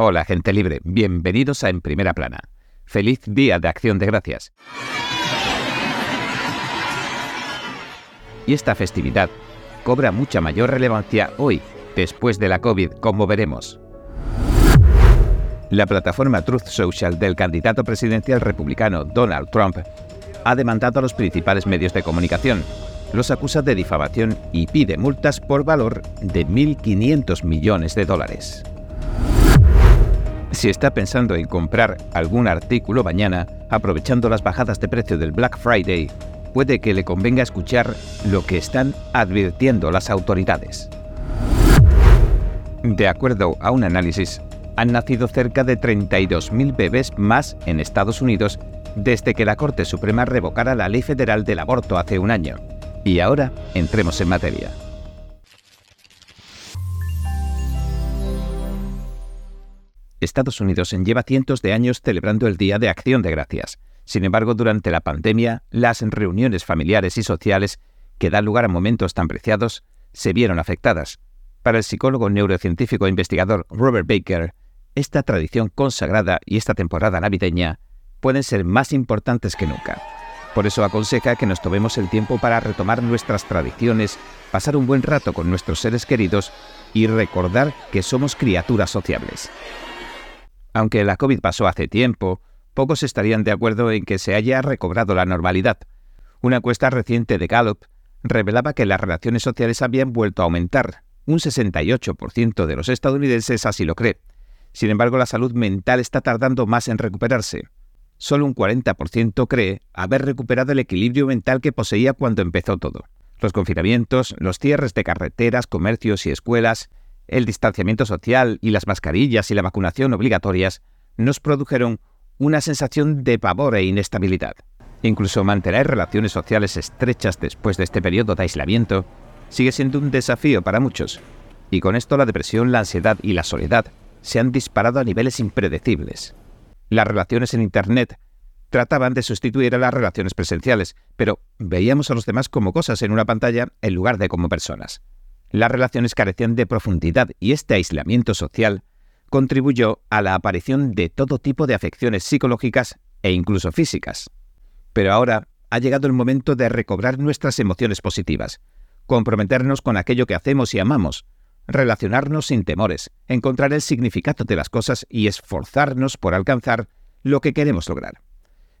Hola, gente libre. Bienvenidos a En Primera Plana. Feliz Día de Acción de Gracias. Y esta festividad cobra mucha mayor relevancia hoy, después de la COVID, como veremos. La plataforma Truth Social del candidato presidencial republicano Donald Trump ha demandado a los principales medios de comunicación, los acusa de difamación y pide multas por valor de 1.500 millones de dólares. Si está pensando en comprar algún artículo mañana, aprovechando las bajadas de precio del Black Friday, puede que le convenga escuchar lo que están advirtiendo las autoridades. De acuerdo a un análisis, han nacido cerca de 32.000 bebés más en Estados Unidos desde que la Corte Suprema revocara la ley federal del aborto hace un año. Y ahora entremos en materia. Estados Unidos lleva cientos de años celebrando el Día de Acción de Gracias. Sin embargo, durante la pandemia, las reuniones familiares y sociales, que dan lugar a momentos tan preciados, se vieron afectadas. Para el psicólogo neurocientífico e investigador Robert Baker, esta tradición consagrada y esta temporada navideña pueden ser más importantes que nunca. Por eso aconseja que nos tomemos el tiempo para retomar nuestras tradiciones, pasar un buen rato con nuestros seres queridos y recordar que somos criaturas sociables. Aunque la COVID pasó hace tiempo, pocos estarían de acuerdo en que se haya recobrado la normalidad. Una encuesta reciente de Gallup revelaba que las relaciones sociales habían vuelto a aumentar. Un 68% de los estadounidenses así lo cree. Sin embargo, la salud mental está tardando más en recuperarse. Solo un 40% cree haber recuperado el equilibrio mental que poseía cuando empezó todo. Los confinamientos, los cierres de carreteras, comercios y escuelas, el distanciamiento social y las mascarillas y la vacunación obligatorias nos produjeron una sensación de pavor e inestabilidad. Incluso mantener relaciones sociales estrechas después de este periodo de aislamiento sigue siendo un desafío para muchos, y con esto la depresión, la ansiedad y la soledad se han disparado a niveles impredecibles. Las relaciones en Internet trataban de sustituir a las relaciones presenciales, pero veíamos a los demás como cosas en una pantalla en lugar de como personas. Las relaciones carecían de profundidad y este aislamiento social contribuyó a la aparición de todo tipo de afecciones psicológicas e incluso físicas. Pero ahora ha llegado el momento de recobrar nuestras emociones positivas, comprometernos con aquello que hacemos y amamos, relacionarnos sin temores, encontrar el significado de las cosas y esforzarnos por alcanzar lo que queremos lograr.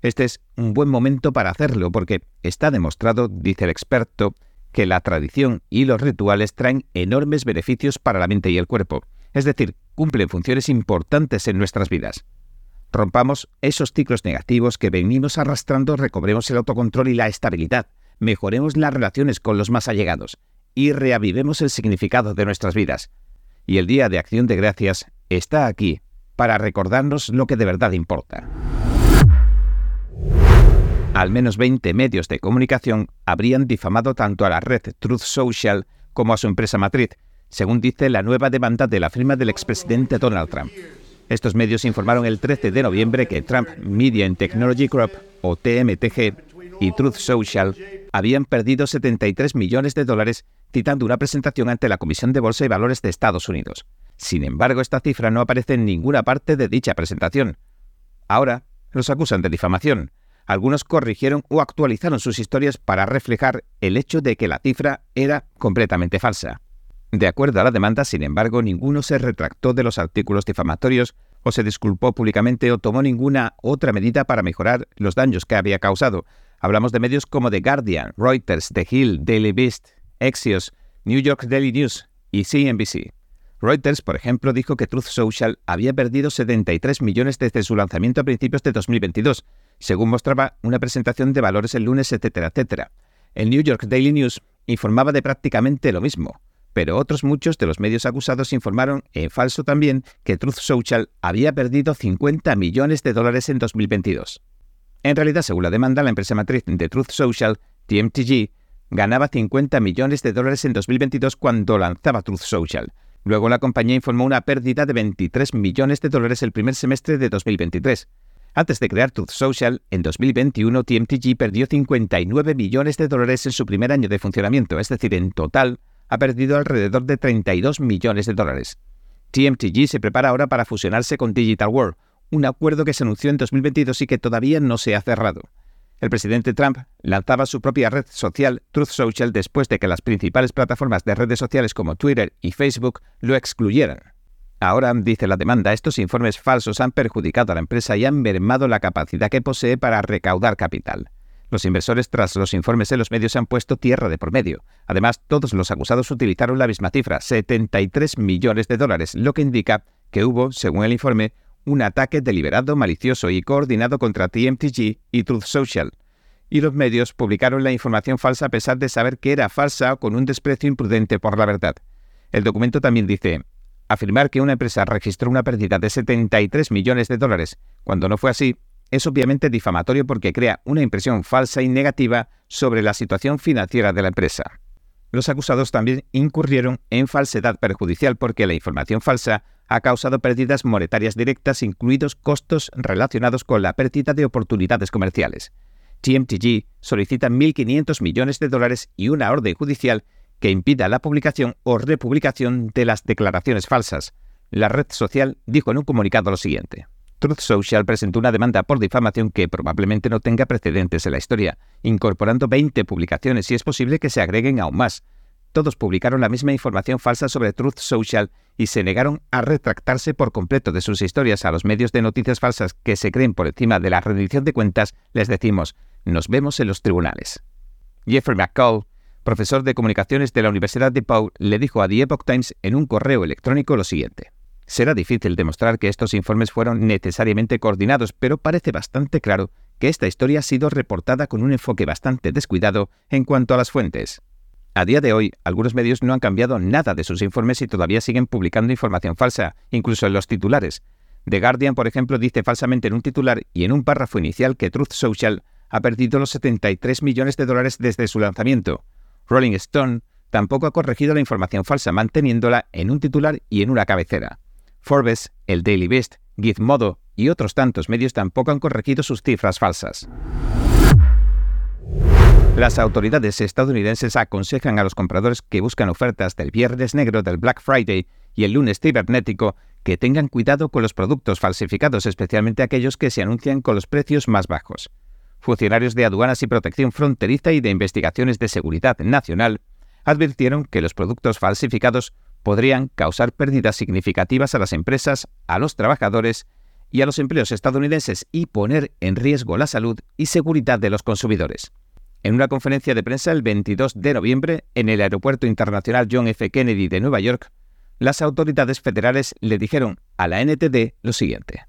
Este es un buen momento para hacerlo porque está demostrado, dice el experto, que la tradición y los rituales traen enormes beneficios para la mente y el cuerpo, es decir, cumplen funciones importantes en nuestras vidas. Rompamos esos ciclos negativos que venimos arrastrando, recobremos el autocontrol y la estabilidad, mejoremos las relaciones con los más allegados y reavivemos el significado de nuestras vidas. Y el Día de Acción de Gracias está aquí para recordarnos lo que de verdad importa al menos 20 medios de comunicación habrían difamado tanto a la red Truth Social como a su empresa matriz, según dice la nueva demanda de la firma del expresidente Donald Trump. Estos medios informaron el 13 de noviembre que Trump Media and Technology Group, o TMTG, y Truth Social habían perdido 73 millones de dólares citando una presentación ante la Comisión de Bolsa y Valores de Estados Unidos. Sin embargo, esta cifra no aparece en ninguna parte de dicha presentación. Ahora los acusan de difamación, algunos corrigieron o actualizaron sus historias para reflejar el hecho de que la cifra era completamente falsa. De acuerdo a la demanda, sin embargo, ninguno se retractó de los artículos difamatorios o se disculpó públicamente o tomó ninguna otra medida para mejorar los daños que había causado. Hablamos de medios como The Guardian, Reuters, The Hill, Daily Beast, Axios, New York Daily News y CNBC. Reuters, por ejemplo, dijo que Truth Social había perdido 73 millones desde su lanzamiento a principios de 2022, según mostraba una presentación de valores el lunes, etcétera, etcétera. El New York Daily News informaba de prácticamente lo mismo, pero otros muchos de los medios acusados informaron, en falso también, que Truth Social había perdido 50 millones de dólares en 2022. En realidad, según la demanda, la empresa matriz de Truth Social, TMTG, ganaba 50 millones de dólares en 2022 cuando lanzaba Truth Social. Luego la compañía informó una pérdida de 23 millones de dólares el primer semestre de 2023. Antes de crear Truth Social, en 2021 TMTG perdió 59 millones de dólares en su primer año de funcionamiento, es decir, en total ha perdido alrededor de 32 millones de dólares. TMTG se prepara ahora para fusionarse con Digital World, un acuerdo que se anunció en 2022 y que todavía no se ha cerrado. El presidente Trump lanzaba su propia red social, Truth Social, después de que las principales plataformas de redes sociales como Twitter y Facebook lo excluyeran. Ahora, dice la demanda, estos informes falsos han perjudicado a la empresa y han mermado la capacidad que posee para recaudar capital. Los inversores tras los informes en los medios se han puesto tierra de por medio. Además, todos los acusados utilizaron la misma cifra, 73 millones de dólares, lo que indica que hubo, según el informe, un ataque deliberado, malicioso y coordinado contra TMTG y Truth Social. Y los medios publicaron la información falsa a pesar de saber que era falsa o con un desprecio imprudente por la verdad. El documento también dice, afirmar que una empresa registró una pérdida de 73 millones de dólares, cuando no fue así, es obviamente difamatorio porque crea una impresión falsa y negativa sobre la situación financiera de la empresa. Los acusados también incurrieron en falsedad perjudicial porque la información falsa ha causado pérdidas monetarias directas, incluidos costos relacionados con la pérdida de oportunidades comerciales. TMTG solicita 1.500 millones de dólares y una orden judicial que impida la publicación o republicación de las declaraciones falsas. La red social dijo en un comunicado lo siguiente. Truth Social presentó una demanda por difamación que probablemente no tenga precedentes en la historia, incorporando 20 publicaciones y es posible que se agreguen aún más. Todos publicaron la misma información falsa sobre Truth Social y se negaron a retractarse por completo de sus historias a los medios de noticias falsas que se creen por encima de la rendición de cuentas, les decimos, nos vemos en los tribunales. Jeffrey McCall, profesor de comunicaciones de la Universidad de Pau, le dijo a The Epoch Times en un correo electrónico lo siguiente. Será difícil demostrar que estos informes fueron necesariamente coordinados, pero parece bastante claro que esta historia ha sido reportada con un enfoque bastante descuidado en cuanto a las fuentes. A día de hoy, algunos medios no han cambiado nada de sus informes y todavía siguen publicando información falsa, incluso en los titulares. The Guardian, por ejemplo, dice falsamente en un titular y en un párrafo inicial que Truth Social ha perdido los 73 millones de dólares desde su lanzamiento. Rolling Stone tampoco ha corregido la información falsa, manteniéndola en un titular y en una cabecera. Forbes, el Daily Beast, Gizmodo y otros tantos medios tampoco han corregido sus cifras falsas. Las autoridades estadounidenses aconsejan a los compradores que buscan ofertas del viernes negro del Black Friday y el lunes cibernético que tengan cuidado con los productos falsificados, especialmente aquellos que se anuncian con los precios más bajos. Funcionarios de aduanas y protección fronteriza y de investigaciones de seguridad nacional advirtieron que los productos falsificados podrían causar pérdidas significativas a las empresas, a los trabajadores y a los empleos estadounidenses y poner en riesgo la salud y seguridad de los consumidores. En una conferencia de prensa el 22 de noviembre en el Aeropuerto Internacional John F. Kennedy de Nueva York, las autoridades federales le dijeron a la NTD lo siguiente.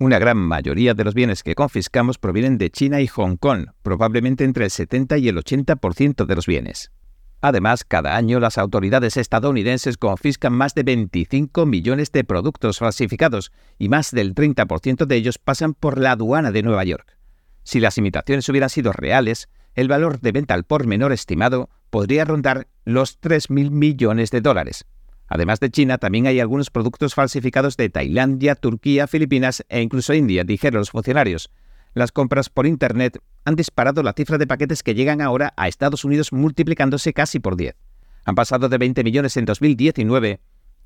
Una gran mayoría de los bienes que confiscamos provienen de China y Hong Kong, probablemente entre el 70 y el 80% de los bienes. Además, cada año las autoridades estadounidenses confiscan más de 25 millones de productos falsificados y más del 30% de ellos pasan por la aduana de Nueva York. Si las imitaciones hubieran sido reales, el valor de venta al por menor estimado podría rondar los 3.000 millones de dólares. Además de China, también hay algunos productos falsificados de Tailandia, Turquía, Filipinas e incluso India, dijeron los funcionarios. Las compras por Internet han disparado la cifra de paquetes que llegan ahora a Estados Unidos multiplicándose casi por 10. Han pasado de 20 millones en 2019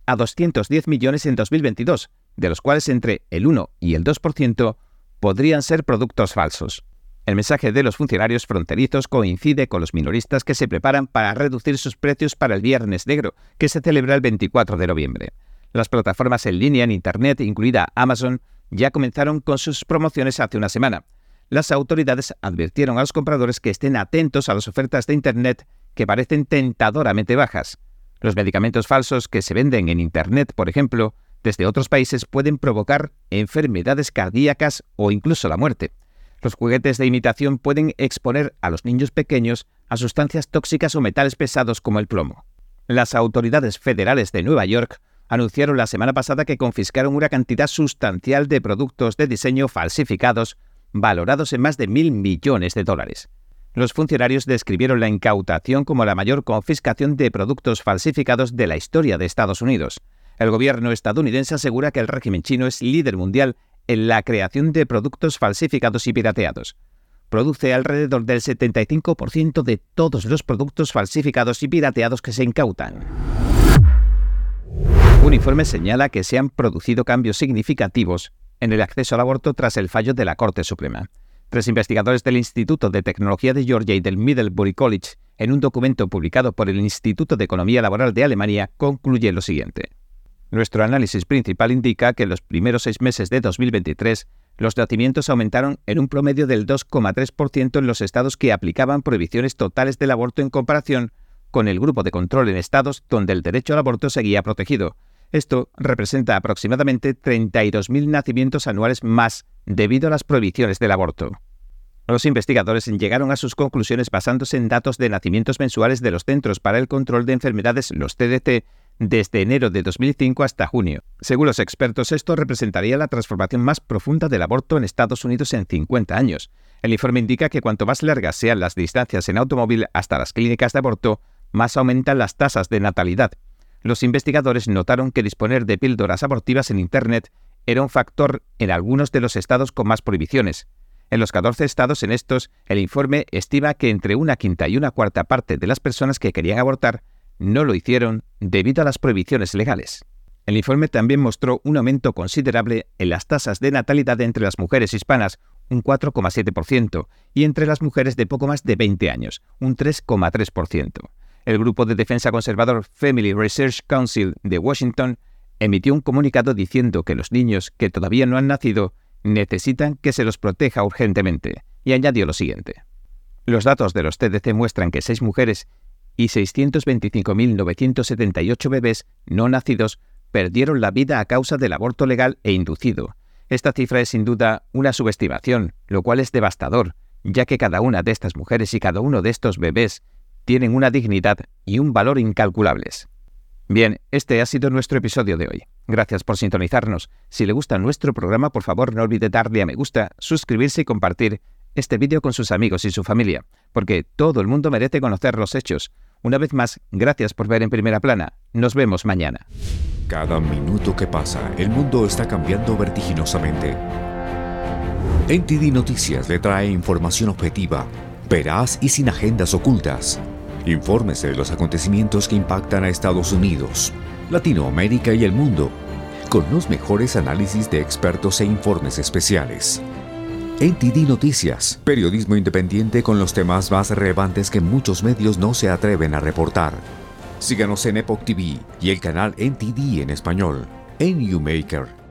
a 210 millones en 2022, de los cuales entre el 1 y el 2% podrían ser productos falsos. El mensaje de los funcionarios fronterizos coincide con los minoristas que se preparan para reducir sus precios para el Viernes Negro, que se celebra el 24 de noviembre. Las plataformas en línea en Internet, incluida Amazon, ya comenzaron con sus promociones hace una semana las autoridades advirtieron a los compradores que estén atentos a las ofertas de Internet que parecen tentadoramente bajas. Los medicamentos falsos que se venden en Internet, por ejemplo, desde otros países pueden provocar enfermedades cardíacas o incluso la muerte. Los juguetes de imitación pueden exponer a los niños pequeños a sustancias tóxicas o metales pesados como el plomo. Las autoridades federales de Nueva York anunciaron la semana pasada que confiscaron una cantidad sustancial de productos de diseño falsificados valorados en más de mil millones de dólares. Los funcionarios describieron la incautación como la mayor confiscación de productos falsificados de la historia de Estados Unidos. El gobierno estadounidense asegura que el régimen chino es líder mundial en la creación de productos falsificados y pirateados. Produce alrededor del 75% de todos los productos falsificados y pirateados que se incautan. Un informe señala que se han producido cambios significativos en el acceso al aborto tras el fallo de la Corte Suprema. Tres investigadores del Instituto de Tecnología de Georgia y del Middlebury College, en un documento publicado por el Instituto de Economía Laboral de Alemania, concluyen lo siguiente. Nuestro análisis principal indica que en los primeros seis meses de 2023 los nacimientos aumentaron en un promedio del 2,3% en los estados que aplicaban prohibiciones totales del aborto en comparación con el grupo de control en estados donde el derecho al aborto seguía protegido. Esto representa aproximadamente 32.000 nacimientos anuales más debido a las prohibiciones del aborto. Los investigadores llegaron a sus conclusiones basándose en datos de nacimientos mensuales de los Centros para el Control de Enfermedades, los CDC, desde enero de 2005 hasta junio. Según los expertos, esto representaría la transformación más profunda del aborto en Estados Unidos en 50 años. El informe indica que cuanto más largas sean las distancias en automóvil hasta las clínicas de aborto, más aumentan las tasas de natalidad. Los investigadores notaron que disponer de píldoras abortivas en Internet era un factor en algunos de los estados con más prohibiciones. En los 14 estados en estos, el informe estima que entre una quinta y una cuarta parte de las personas que querían abortar no lo hicieron debido a las prohibiciones legales. El informe también mostró un aumento considerable en las tasas de natalidad entre las mujeres hispanas, un 4,7%, y entre las mujeres de poco más de 20 años, un 3,3%. El grupo de defensa conservador Family Research Council de Washington emitió un comunicado diciendo que los niños que todavía no han nacido necesitan que se los proteja urgentemente, y añadió lo siguiente. Los datos de los TDC muestran que seis mujeres y 625.978 bebés no nacidos perdieron la vida a causa del aborto legal e inducido. Esta cifra es sin duda una subestimación, lo cual es devastador, ya que cada una de estas mujeres y cada uno de estos bebés tienen una dignidad y un valor incalculables. Bien, este ha sido nuestro episodio de hoy. Gracias por sintonizarnos. Si le gusta nuestro programa, por favor no olvide darle a me gusta, suscribirse y compartir este vídeo con sus amigos y su familia, porque todo el mundo merece conocer los hechos. Una vez más, gracias por ver en primera plana. Nos vemos mañana. Cada minuto que pasa, el mundo está cambiando vertiginosamente. NTD Noticias le trae información objetiva, veraz y sin agendas ocultas. Infórmese de los acontecimientos que impactan a Estados Unidos, Latinoamérica y el mundo, con los mejores análisis de expertos e informes especiales. NTD Noticias, periodismo independiente con los temas más relevantes que muchos medios no se atreven a reportar. Síganos en Epoch TV y el canal NTD en español, en Maker.